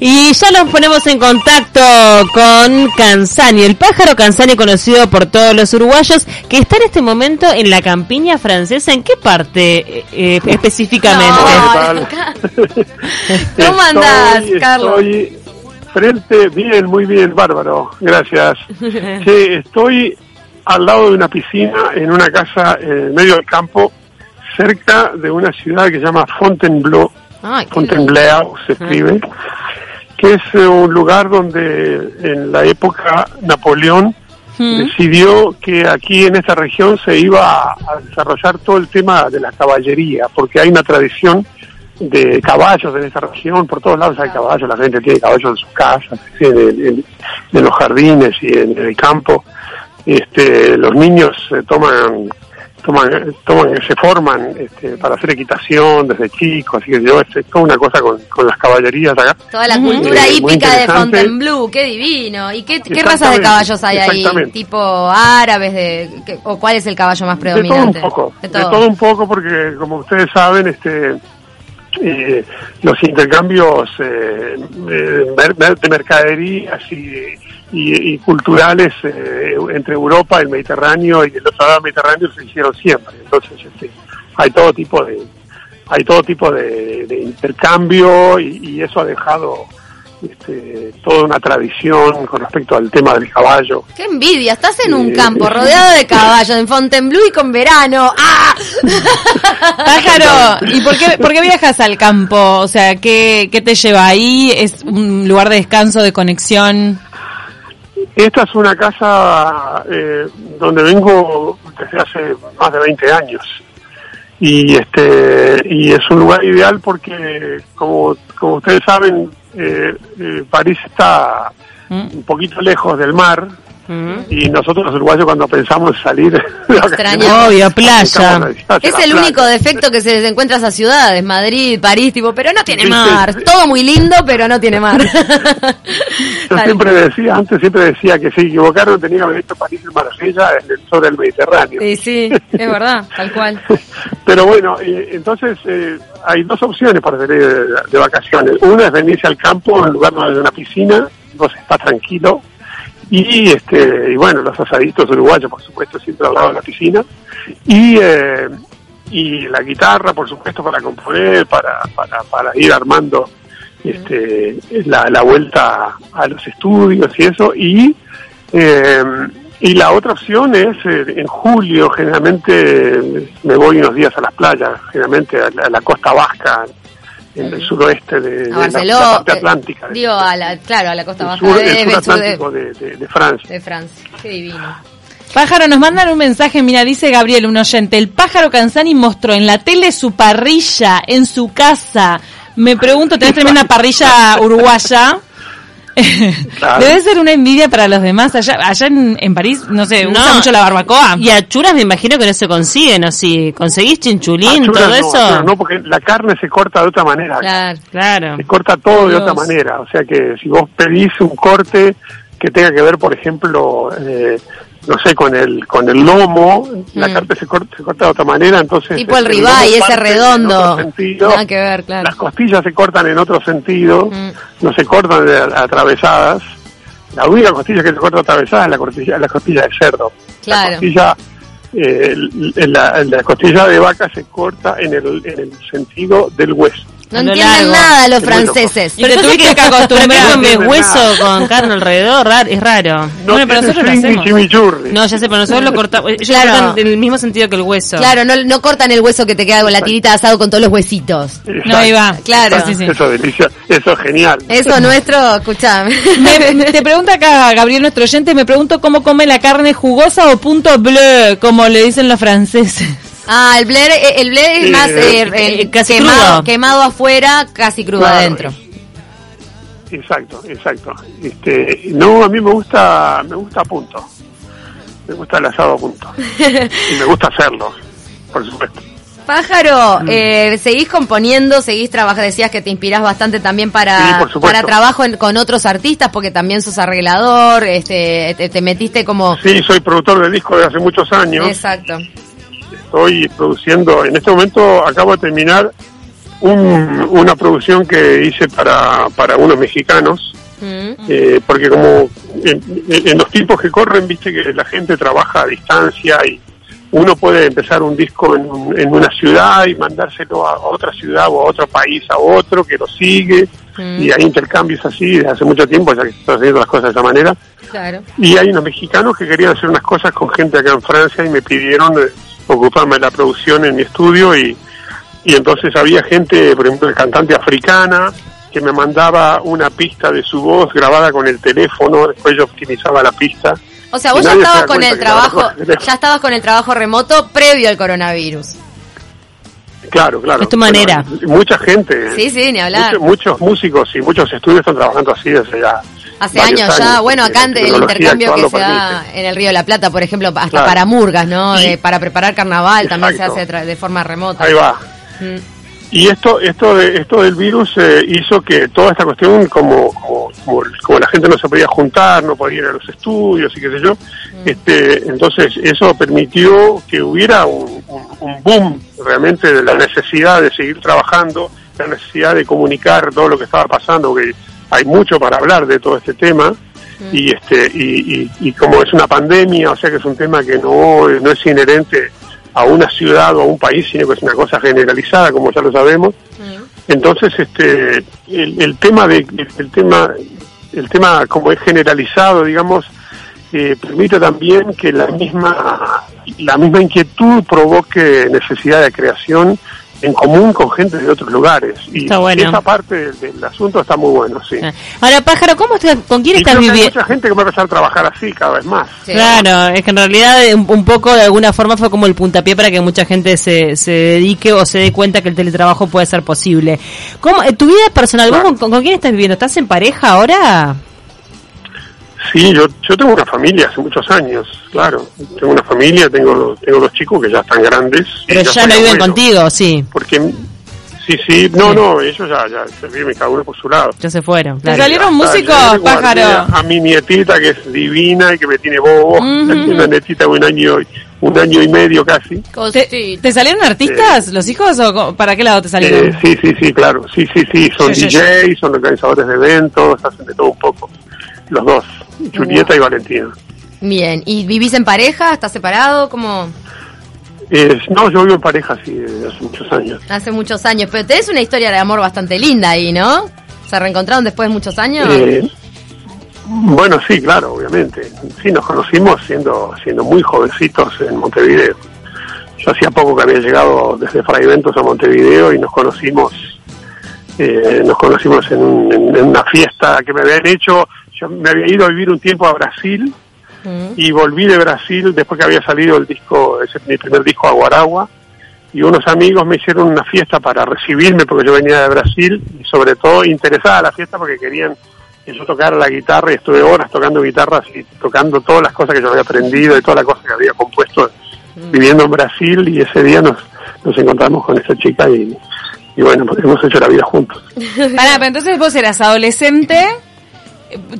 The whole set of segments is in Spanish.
Y ya nos ponemos en contacto con Canzani, el pájaro Canzani conocido por todos los uruguayos, que está en este momento en la campiña francesa. ¿En qué parte eh, eh, específicamente? ¿Cómo andás, Estoy- Carlos? Estoy frente, bien, muy bien, bárbaro, gracias. Sí, estoy al lado de una piscina en una casa en medio del campo, cerca de una ciudad que se llama Fontainebleau, qué Fontainebleau se escribe, que es eh, un lugar donde en la época Napoleón decidió que aquí en esta región se iba a, desarrollar todo el tema de la caballería, porque hay una tradición de caballos en esta región, por todos lados hay caballos, la gente tiene caballos en sus casas, en, en- en los jardines y en, el campo. Este, los niños eh, toman toman, toman, se forman este, para hacer equitación desde chicos, así que yo, es toda una cosa con, con las caballerías acá. Toda la cultura Eh, hípica de. Fontainebleau, qué divino. ¿Y qué, qué razas de caballos hay ahí? ¿Tipo árabes? De, qué- ¿O cuál es el caballo más De todo un predominante? poco, De de todo. un poco, porque como ustedes saben, este eh, los intercambios eh, eh, de mercaderías y, y- y culturales eh, entre Europa, el Mediterráneo y el otro lado del Mediterráneo se hicieron siempre. Entonces, este, hay todo tipo de hay todo tipo de, de intercambio y, y eso ha dejado este, toda una tradición con respecto al tema del caballo. ¡Qué envidia! Estás en un Eh, campo rodeado de caballos, en Fontainebleau y con verano. ¡Ah! Pájaro, ¿y por qué, por qué viajas al campo? O sea, ¿qué, ¿qué te lleva ahí? ¿Es un lugar de descanso, de conexión? Esta es una casa eh, donde vengo desde hace más de 20 años. Y este y es un lugar ideal porque como como ustedes saben eh, eh, París está un poquito lejos del mar y nosotros los uruguayos cuando pensamos en salir. Obvio, playa. Es el playa. único defecto que se les encuentra a esas ciudades, Madrid, París, tipo, pero no tiene mar. sí. Todo muy lindo, pero no tiene mar. Yo Tal siempre decía, antes siempre decía que se equivocaron, tenía que haber hecho París en Marsella en el sur del Mediterráneo. Sí, sí, es verdad, tal cual. Pero bueno, eh, entonces eh, hay dos opciones para salir de, de vacaciones. Una es venirse al campo en lugar de una piscina, vos estás tranquilo. Y, este, y bueno, los asaditos uruguayos, por supuesto, siempre al lado de la piscina. Y, eh, y la guitarra, por supuesto, para componer, para, para, para ir armando este, la, la vuelta a los estudios y eso. Y, eh, y la otra opción es, eh, en julio, generalmente me voy unos días a las playas, generalmente a la, a la costa vasca, en el suroeste de, de la- la, parte eh, atlántica. digo, a la, claro, a la costa baja sur, de, el sur de, atlántico de, de- de Francia. de Francia. Qué divino. Pájaro, nos mandan un mensaje, mira, dice Gabriel, un oyente, el pájaro Canzani mostró en la tele su parrilla en su casa. Me pregunto, ¿tenés tremenda parrilla uruguaya? Claro. Debe ser una envidia para los demás. Allá, allá en, en París, no sé, No. usa mucho la barbacoa. Y achuras me imagino que no se consiguen, ¿o sí? ¿Conseguís chinchulín, Achuras todo no, eso? no, porque la carne se corta de otra manera. Claro. Claro. Se corta todo de otra manera. O sea que si vos pedís un corte que tenga que ver, por ejemplo, eh, no sé, con el con el lomo, la Mm. carne se corta, se corta de otra manera, entonces... Tipo el ribeye, ese redondo. sentido. Nada que ver, claro. Las costillas se cortan en otro sentido, Mm. no se cortan de- atravesadas. La única costilla que se corta atravesada es la costilla, la costilla de cerdo. Claro. La costilla, eh, el- la, la costilla de vaca se corta en el, en el sentido del hueso. No entienden largo. nada los franceses. Y te tuviste que ¿Pero acostumbrar. No hueso con carne alrededor? Rar- es raro. No Bueno, pero nosotros lo hacemos. No, ya sé, pero nosotros lo cortamos. Ellos Claro. cortan en el mismo sentido que el hueso. Claro, no, no cortan el hueso que te queda con la tirita de asado con todos los huesitos. No, ahí va. Claro. Sí, sí. Eso es delicia, eso es genial. Eso nuestro, escuchame. Me- te pregunta acá Gabriel, nuestro oyente, me pregunto cómo come la carne jugosa o punto bleu, como le dicen los franceses. Ah, el blé, el blé es más eh, eh, casi quemado, crudo. quemado afuera, casi crudo Claro. adentro. Exacto, exacto. Este, no, a mí me gusta, me gusta a punto. Me gusta el asado a punto. y me gusta hacerlo, por supuesto. Pájaro, Mm. eh, seguís componiendo, seguís trabajando, decías que te inspirás bastante también para, para trabajo en- con otros artistas, porque también sos arreglador, este, te, te metiste como... Sí, soy productor de disco desde hace muchos años. Exacto. Estoy produciendo, en este momento acabo de terminar un- una producción que hice para, para unos mexicanos, Mm. eh, porque como en, en- los tiempos que corren, viste que la gente trabaja a distancia y uno puede empezar un disco en, en una ciudad y mandárselo a otra ciudad o a otro país a otro que lo sigue Mm. y hay intercambios así desde hace mucho tiempo, ya que se están haciendo las cosas de esa manera. Claro. Y hay unos mexicanos que querían hacer unas cosas con gente acá en Francia y me pidieron eh, ocuparme de la producción en mi estudio y, y entonces había gente, por ejemplo, el cantante africana que me mandaba una pista de su voz grabada con el teléfono, después yo optimizaba la pista. O sea, vos ya estabas con el trabajo, el ya estabas con el trabajo remoto previo al coronavirus. Claro, claro. Es tu manera. Bueno, mucha gente, Sí, sí, ni hablar. muchos, muchos músicos y muchos estudios están trabajando así desde ya. Hace años ya, bueno, acá el intercambio que se da en el Río de la Plata, por ejemplo, hasta Claro. para murgas, ¿no? De- para preparar carnaval también se hace de forma remota. Ahí va. Mm. Y esto, esto, de, esto del virus eh, hizo que toda esta cuestión, como, como, como, como la gente no se podía juntar, no podía ir a los estudios y qué sé yo, este, entonces eso permitió que hubiera un, un- un boom realmente de la necesidad de seguir trabajando, la necesidad de comunicar todo lo que estaba pasando, porque hay mucho para hablar de todo este tema. Y este y, y, y como es una pandemia, o sea que es un tema que no, no es inherente a una ciudad o a un país, sino que es una cosa generalizada, como ya lo sabemos. Entonces, este, el, el tema de, el tema, el tema como es generalizado, digamos, eh, permite también que la misma, la misma inquietud provoque necesidad de creación en común con gente de otros lugares. Y Está bueno. esa parte del, del asunto está muy bueno, sí. Ahora, Pájaro, ¿cómo estás, ¿con quién Y estás que hay viviendo? mucha gente que va a empezar a trabajar así cada vez más. Sí. Claro, es que en realidad eh, un, un poco de alguna forma fue como el puntapié para que mucha gente se, se dedique o se dé cuenta que el teletrabajo puede ser posible. ¿Cómo, eh, ¿Tu vida personal, vos con, con quién estás viviendo? ¿Estás en pareja ahora? Sí, yo, yo tengo una familia hace muchos años, claro. Tengo una familia, tengo, tengo dos chicos que ya están grandes. Pero ya no viven contigo, sí. Porque, sí, sí, no, no, ellos ya, ya se viven cada uno por su lado. Ya se fueron. ¿Te claro. salieron músicos, yo pájaro? A mi nietita que es divina y que me tiene bobo, Ujú. una nietita de un año, y- un año y medio casi. ¿Te, salieron artistas los hijos o para qué lado te salieron? Eh, sí, sí, sí, claro, sí, sí, sí, son sí, DJs, son organizadores de eventos, hacen de todo un poco, los dos, Julieta y Valentina. Bien, ¿y vivís en pareja? ¿Estás separado? ¿Cómo? Eh, no, yo vivo en pareja sí, hace muchos años. Hace muchos años, pero tenés una historia de amor bastante linda ahí, ¿no? ¿Se reencontraron después de muchos años? Eh, bueno, sí, claro, obviamente. Sí, nos conocimos siendo siendo muy jovencitos en Montevideo. Yo hacía poco que había llegado desde Fraiventos a Montevideo y nos conocimos eh, nos conocimos en, en- en una fiesta que me habían hecho. Yo me había ido a vivir un tiempo a Brasil Mm. y volví de Brasil después que había salido el disco, ese, mi primer disco Aguaragua. Y unos amigos me hicieron una fiesta para recibirme porque yo venía de Brasil y sobre todo interesada la fiesta porque querían que yo tocara la guitarra y estuve horas tocando guitarras y tocando todas las cosas que yo había aprendido y todas las cosas que había compuesto viviendo en Brasil y ese día nos, nos encontramos con esa chica y, y bueno, pues hemos hecho la vida juntos. Pará, pero entonces vos eras adolescente,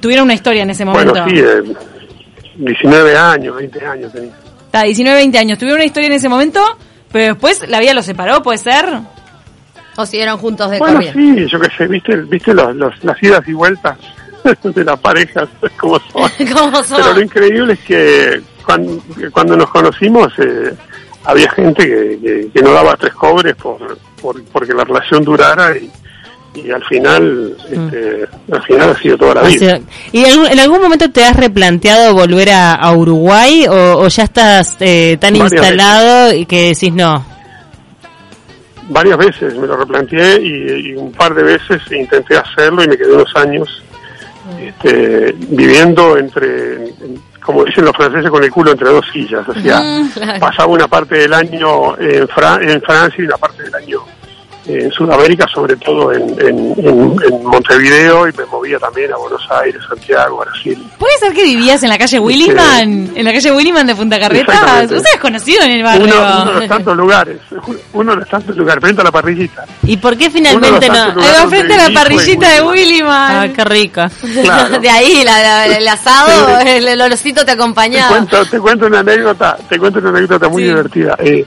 tuvieron una historia en ese momento. Bueno, sí, eh, 19 años, 20 años tenía. Está, 19, 20 años, tuvieron una historia en ese momento, pero después la vida los separó, ¿puede ser? ¿O siguieron juntos de Bueno, sí, yo qué sé, viste, viste los, los- las idas y vueltas de las parejas, como son. ¿Cómo son? Pero lo increíble es que cuando, que cuando nos conocimos eh, había gente que, que- que no daba tres cobres por, por- porque la relación durara y, y al final, este, al final ha sido toda la vida. ¿Y en algún, en algún momento te has replanteado volver a, a Uruguay o, o ya estás eh, tan Varias instalado y que decís no? Varias veces me lo replanteé y, y un par de veces intenté hacerlo y me quedé unos años este, viviendo entre, en- como dicen los franceses, con el culo entre dos sillas. O sea, Mm, claro. pasaba una parte del año en, Fra- en Francia y una parte del año en Sudamérica, sobre todo en, en- en- en Montevideo, y me movía también a Buenos Aires, Santiago, Brasil. ¿Puede ser que vivías en la calle Williman? ¿En la calle Williman de Punta Carretas? Vos eres conocido en el barrio. Uno, uno de los tantos lugares, uno de los tantos lugares, frente a la parrillita. ¿Y por qué finalmente no? Ahí frente a la donde parrillita de Williman. Ah, qué rica. Claro. de ahí, la- la- el asado, el, el olorcito te Te acompañaba. cuento, te cuento una anécdota, te cuento una anécdota muy Sí. divertida. Eh, Eh,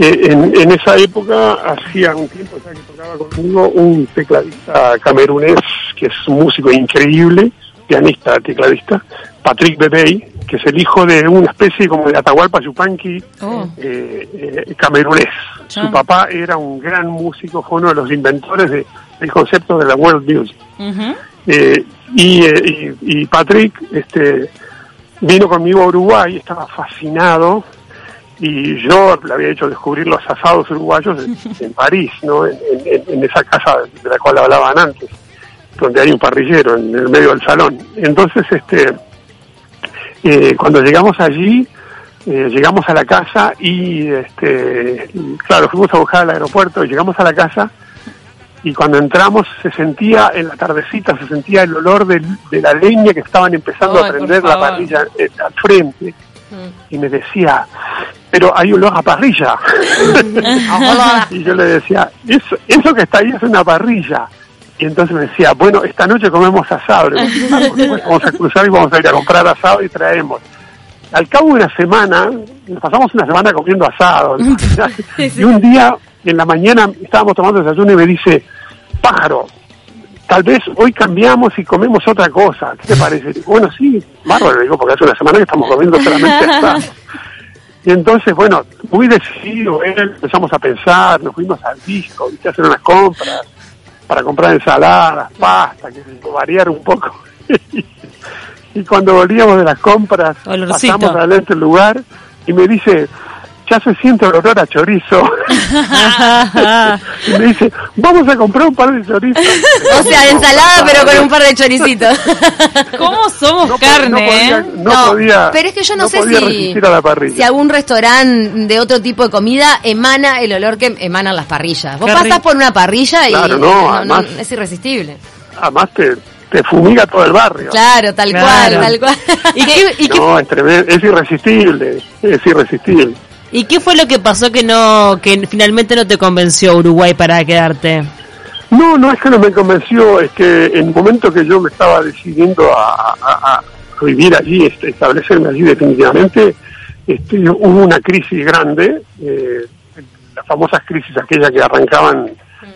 en, en esa época, hacía un tiempo ya que tocaba conmigo un tecladista camerunés que es un músico increíble, pianista, tecladista, Patrick Bebey, que es el hijo de una especie como de Atahualpa Yupanqui Oh. eh, eh, camerunés. Ah. Su papá era un gran músico, fue uno de los inventores de- del concepto de la world music. Ujú. Eh, y, eh, y- y Patrick este, vino conmigo a Uruguay, estaba fascinado y yo le había hecho descubrir los asados uruguayos en, en París, ¿no? En, en- en esa casa de la cual hablaban antes, donde hay un parrillero en el medio del salón. Entonces, este, eh, cuando llegamos allí, eh, llegamos a la casa y, este, claro, fuimos a buscar al aeropuerto y llegamos a la casa y cuando entramos se sentía en la tardecita se sentía el olor de la leña que estaban empezando Ay, a prender la parrilla eh, al frente y me decía pero hay olor a parrilla y yo le decía eso, eso que está ahí es una parrilla y entonces me decía bueno esta noche comemos asado Le digo, "Ah, por supuesto, vamos a cruzar y vamos a ir a comprar asado y traemos al cabo de una semana, nos pasamos una semana comiendo asado. y un día, en la mañana, estábamos tomando desayuno y me dice, pájaro, tal vez hoy cambiamos y comemos otra cosa. ¿Qué te parece? Bueno, sí, bárbaro, le digo, porque hace una semana que estamos comiendo solamente asado. Y entonces, bueno, muy decidido, él, empezamos a pensar, nos fuimos al disco, ¿viste? a hacer unas compras, para comprar ensaladas, pasta, que variar un poco. y cuando volvíamos de las compras, Olorcito. pasamos adelante del lugar y me dice, ya se siente el olor a chorizo. y me dice, vamos a comprar un par de chorizos. O sea, de ensalada, pero con un par de choricitos. ¿Cómo somos No carne, no podía, no No, podía- pero es que yo no sé si-. Si algún restaurante de otro tipo de comida emana el olor que emanan las parrillas. Vos Qué pasás rico. por una parrilla y Claro, no, además- es irresistible. Además te, te fumiga todo el barrio. Claro, tal Claro. cual, tal cual. ¿Y qué, y qué- No, es tremendo, es irresistible, es irresistible. Y qué fue lo que pasó que no que finalmente no te convenció Uruguay para quedarte? No, no es que no me convenció, es que en el momento que yo me estaba decidiendo a, a- a vivir allí, este, establecerme allí definitivamente, este, hubo una crisis grande, eh, las famosas crisis aquellas que arrancaban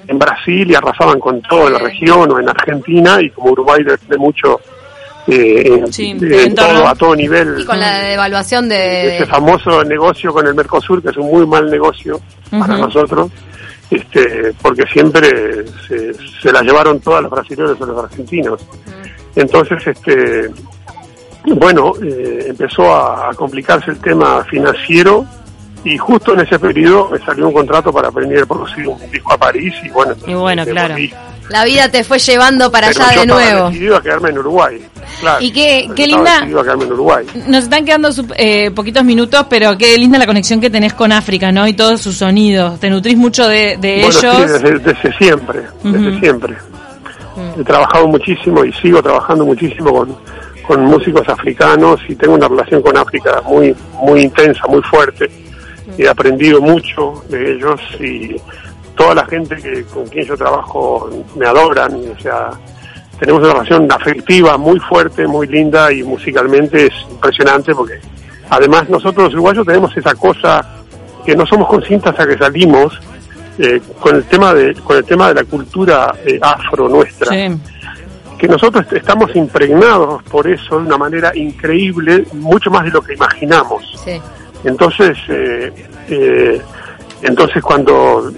en Brasil y arrasaban con toda la región o en Argentina y como Uruguay depende mucho eh, Sí, en todo, a todo nivel Y con la devaluación ese de... famoso negocio con el Mercosur, que es un muy mal negocio para nosotros, este, porque siempre se, se la llevaron todas los brasileños o los argentinos. Entonces, este, bueno, eh, empezó a, a complicarse el tema financiero y justo en ese periodo me salió un contrato para venir a producir un disco a París y bueno, Y bueno, me claro. La vida te fue llevando para Pero allá yo de nuevo. decidido a quedarme en Uruguay. Claro, Y qué- qué linda-. Nos están quedando eh, poquitos minutos, pero qué linda la conexión que tenés con África, ¿no? Y todos sus sonidos. Te nutrís mucho de, de Bueno, sí, ellos. desde, desde siempre, desde siempre. He trabajado muchísimo y sigo trabajando muchísimo con, con músicos africanos y tengo una relación con África muy, muy intensa, muy fuerte. He aprendido mucho de ellos y toda la gente que, con quien yo trabajo me adoran. O sea, tenemos una relación afectiva muy fuerte, muy linda y musicalmente es impresionante porque además nosotros los uruguayos tenemos esa cosa que no somos conscientes hasta que salimos eh, con el tema de con el tema de la cultura eh, afro nuestra Sí. que nosotros estamos impregnados por eso de una manera increíble mucho más de lo que imaginamos Sí. entonces eh, entonces cuando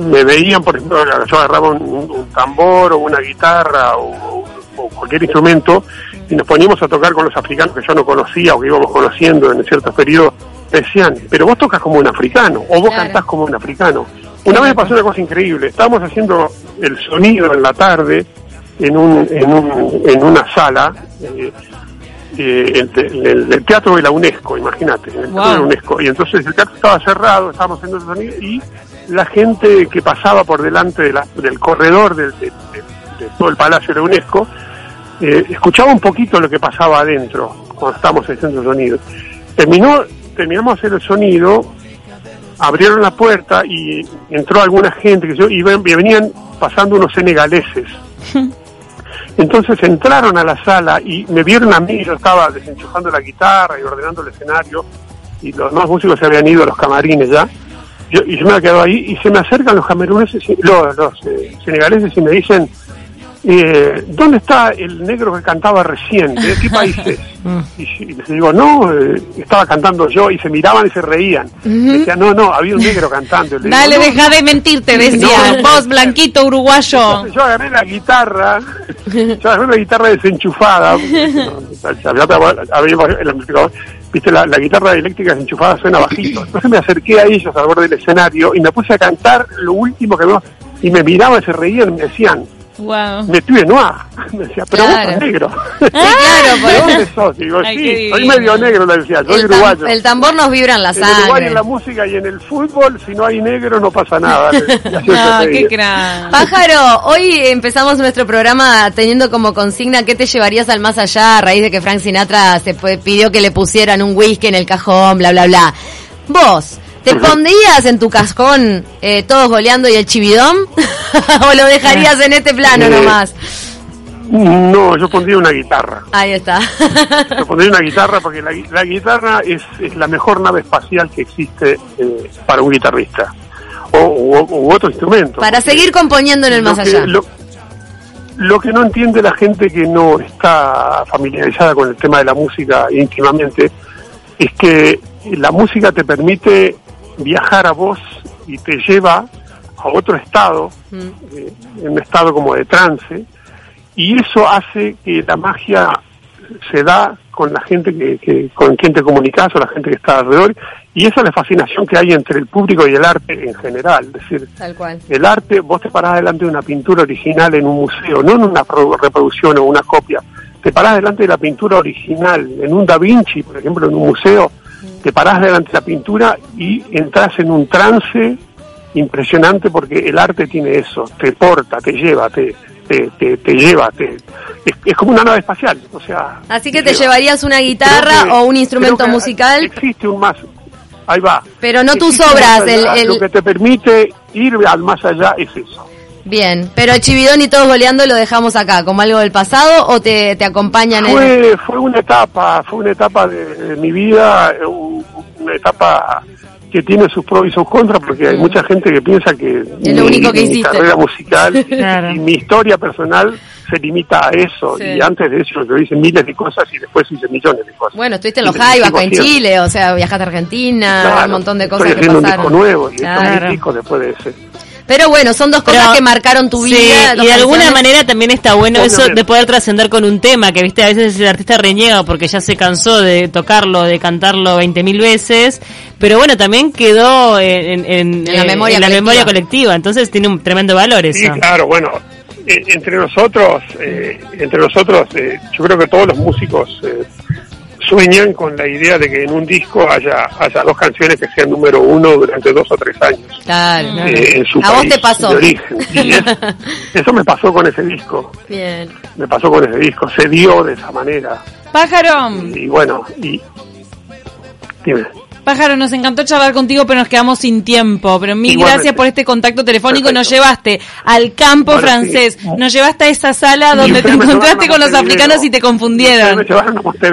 me veían por ejemplo yo agarraba un, un tambor o una guitarra o, o cualquier instrumento y nos poníamos a tocar con los africanos que yo no conocía o que íbamos conociendo en ciertos periodos me decían pero vos tocas como un africano o vos Claro. cantás como un africano una vez pasó una cosa increíble estábamos haciendo el sonido en la tarde en un en, un, en una sala eh, eh, el, el- el- el teatro de la UNESCO, imagínate, el teatro de la. UNESCO. Y entonces el teatro estaba cerrado, estábamos haciendo el sonido y la gente que pasaba por delante de la- del corredor del- de, de- de todo el palacio de la UNESCO eh, escuchaba un poquito lo que pasaba adentro cuando estábamos haciendo el sonido. Terminó, terminamos el sonido, abrieron la puerta y entró alguna gente que y ven- y venían pasando unos senegaleses. Entonces entraron a la sala y me vieron a mí, yo estaba desenchufando la guitarra y ordenando el escenario, y los demás músicos se habían ido a los camarines ya. Yo- y yo me he quedado ahí y se me acercan los cameruneses, los, los eh, senegaleses y me dicen, eh, ¿dónde está el negro que cantaba recién? ¿De qué país es? Y, y les digo, no, eh, estaba cantando yo y se miraban y se reían. Decían, no, no, había un negro cantando. Digo, Dale, "No". deja de mentirte, decía. No. Vos, blanquito uruguayo. Entonces yo agarré la guitarra, yo agarré la guitarra desenchufada, había el amplificador, viste, la, guitarra eléctrica desenchufada suena bajito. Entonces me acerqué a ellos al borde del escenario y me puse a cantar lo último que veo, y me miraban, se reían me decían, Wow. me tuve noir. Me decía, pero vos Claro. sos negro. claro, por ¿De eso. dónde sos? Digo, Ay, sí, soy medio negro, le decía, soy El, tam- uruguayo. el tambor nos vibra en la En Uruguay sangre. en la música y en el fútbol, si no hay negro no pasa nada. No, qué crack. Pájaro, hoy empezamos nuestro programa teniendo como consigna ¿qué te llevarías al más allá a raíz de que Frank Sinatra se fue- pidió que le pusieran un whisky en el cajón, bla, bla, bla? Vos, ¿te pondrías en tu cajón eh, todos goleando y el chividón? ¿O lo dejarías en este plano Eh, nomás? No, yo pondría una guitarra. Ahí está. Yo pondría una guitarra porque la, gui- la guitarra es, es la mejor nave espacial que existe eh, para un guitarrista. O, u, u otro instrumento. Para seguir componiendo en el más allá. Lo, lo que no entiende la gente que no está familiarizada con el tema de la música íntimamente es que la música te permite viajar a vos y te lleva a otro estado, Mm. eh, en un estado como de trance, y eso hace que la magia se da con la gente que, que- con quien te comunicas o la gente que está alrededor, y esa es la fascinación que hay entre el público y el arte en general, es decir, Tal cual. el arte, vos te parás delante de una pintura original en un museo, no en una pro- reproducción o una copia. Te parás delante de la pintura original, en un Da Vinci, por ejemplo, en un museo, te parás delante de la pintura y entras en un trance impresionante porque el arte tiene eso, te porta, te lleva, te, te, te, te lleva, te, es, es como una nave espacial, o sea... Así que te lleva. llevarías una guitarra que- o un instrumento musical, Existe un más, ahí va. pero no tus obras. el- Lo que te permite ir al más allá es eso. Bien, pero el chividón y todos goleando lo dejamos acá, como algo del pasado o te, te acompañan en... Fue, fue una etapa, fue una etapa de, de mi vida, un- una etapa que tiene sus pros y sus contras, porque hay mucha gente que piensa que Es lo único que mi hiciste. carrera musical Claro. y mi historia personal se limita a eso. Sí. Y antes de eso yo hice miles de cosas y después hice millones de cosas. Bueno, estuviste en los Jaivas, en. Chile, o sea, viajaste a Argentina, Claro, un montón de cosas Estoy que haciendo pasaron. un disco nuevo y Claro. estos mil discos después de ese. Pero bueno, son dos cosas Pero- que marcaron tu Sí, vida. y de alguna manera también está bueno eso de poder trascender con un tema, que viste, a veces el artista reniega porque ya se cansó de tocarlo, de cantarlo 20.000 veces, pero bueno, también quedó en, en- En la eh, memoria en la colectiva. memoria colectiva, entonces tiene un tremendo valor eso. Sí, claro, bueno, eh, entre nosotros, eh, entre nosotros, eh, yo creo que todos los músicos eh, sueñan con la idea de que en un disco haya, haya dos canciones que sean número uno durante dos o tres años Claro. eh, en su A vos te pasó. de origen. Y es- eso me pasó con ese disco, Bien. me pasó con ese disco, se dio de esa manera. Pájaro, Y bueno, y dime. Pájaro, nos encantó charlar contigo, pero nos quedamos sin tiempo. Pero mil Igualmente. gracias por este contacto telefónico. Nos llevaste al campo Bueno, francés, sí. nos llevaste a esa sala donde te encontraste con los africanos y te confundieron. me a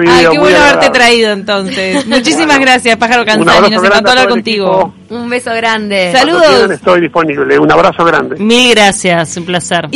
Ay, qué bueno haberte traído entonces. Muchísimas Bueno, gracias, Pájaro abrazo Nos encantó hablar contigo. equipo. Un beso grande. Saludos. estoy disponible. Un abrazo grande. Mil gracias, un placer.